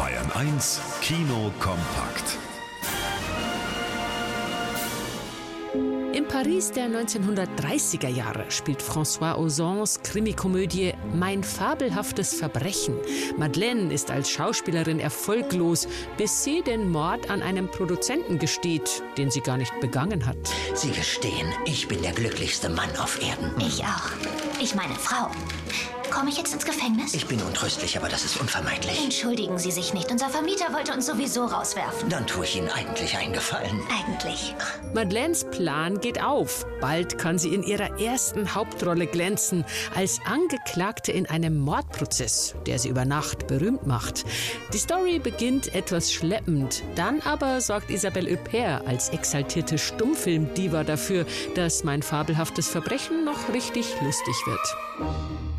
Bayern 1 Kino kompakt. Im Paris der 1930er Jahre spielt François Ozons Krimikomödie Mein fabelhaftes Verbrechen. Madeleine ist als Schauspielerin erfolglos, bis sie den Mord an einem Produzenten gesteht, den sie gar nicht begangen hat. Sie gestehen, ich bin der glücklichste Mann auf Erden. Ich auch. Ich meine Frau. Komme ich jetzt ins Gefängnis? Ich bin untröstlich, aber das ist unvermeidlich. Entschuldigen Sie sich nicht. Unser Vermieter wollte uns sowieso rauswerfen. Dann tue ich Ihnen eigentlich einen Gefallen. Eigentlich. Madeleines Plan geht auf. Bald kann sie in ihrer ersten Hauptrolle glänzen, als Angeklagte in einem Mordprozess, der sie über Nacht berühmt macht. Die Story beginnt etwas schleppend, dann aber sorgt Isabelle Huppert als exaltierte Stummfilmdiva dafür, dass mein fabelhaftes Verbrechen noch richtig lustig wird.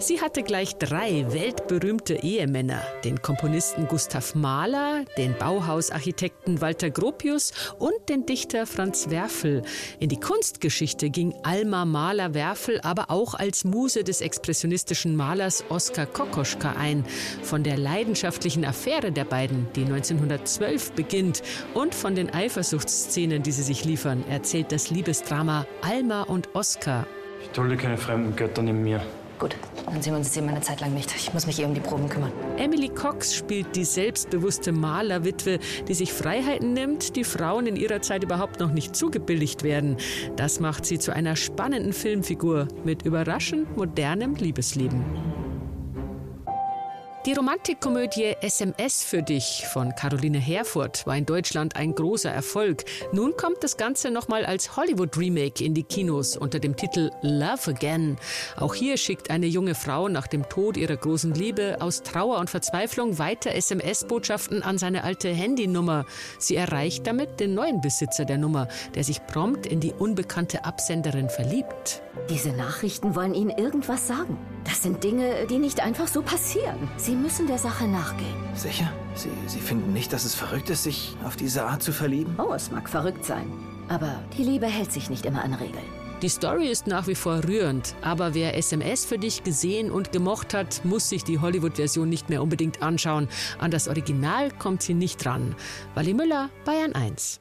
Sie hatte gleich drei weltberühmte Ehemänner, den Komponisten Gustav Mahler, den Bauhausarchitekten Walter Gropius und den Dichter Franz Werfel. In die Kunstgeschichte ging Alma Mahler-Werfel aber auch als Muse des expressionistischen Malers Oskar Kokoschka ein. Von der leidenschaftlichen Affäre der beiden, die 1912 beginnt, und von den Eifersuchtsszenen, die sie sich liefern, erzählt das Liebesdrama Alma und Oskar. Ich dulde keine fremden Götter neben mir. Gut, dann sehen wir uns jetzt eben eine Zeit lang nicht. Ich muss mich eh um die Proben kümmern. Emily Cox spielt die selbstbewusste Malerwitwe, die sich Freiheiten nimmt, die Frauen in ihrer Zeit überhaupt noch nicht zugebilligt werden. Das macht sie zu einer spannenden Filmfigur mit überraschend modernem Liebesleben. Die Romantikkomödie SMS für dich von Caroline Herfurth war in Deutschland ein großer Erfolg. Nun kommt das Ganze nochmal als Hollywood-Remake in die Kinos unter dem Titel Love Again. Auch hier schickt eine junge Frau nach dem Tod ihrer großen Liebe aus Trauer und Verzweiflung weiter SMS-Botschaften an seine alte Handynummer. Sie erreicht damit den neuen Besitzer der Nummer, der sich prompt in die unbekannte Absenderin verliebt. Diese Nachrichten wollen Ihnen irgendwas sagen. Das sind Dinge, die nicht einfach so passieren. Sie müssen der Sache nachgehen. Sicher? Sie, Sie finden nicht, dass es verrückt ist, sich auf diese Art zu verlieben? Oh, es mag verrückt sein. Aber die Liebe hält sich nicht immer an Regeln. Die Story ist nach wie vor rührend, aber wer SMS für dich gesehen und gemocht hat, muss sich die Hollywood-Version nicht mehr unbedingt anschauen. An das Original kommt sie nicht ran. Wally Müller, Bayern 1.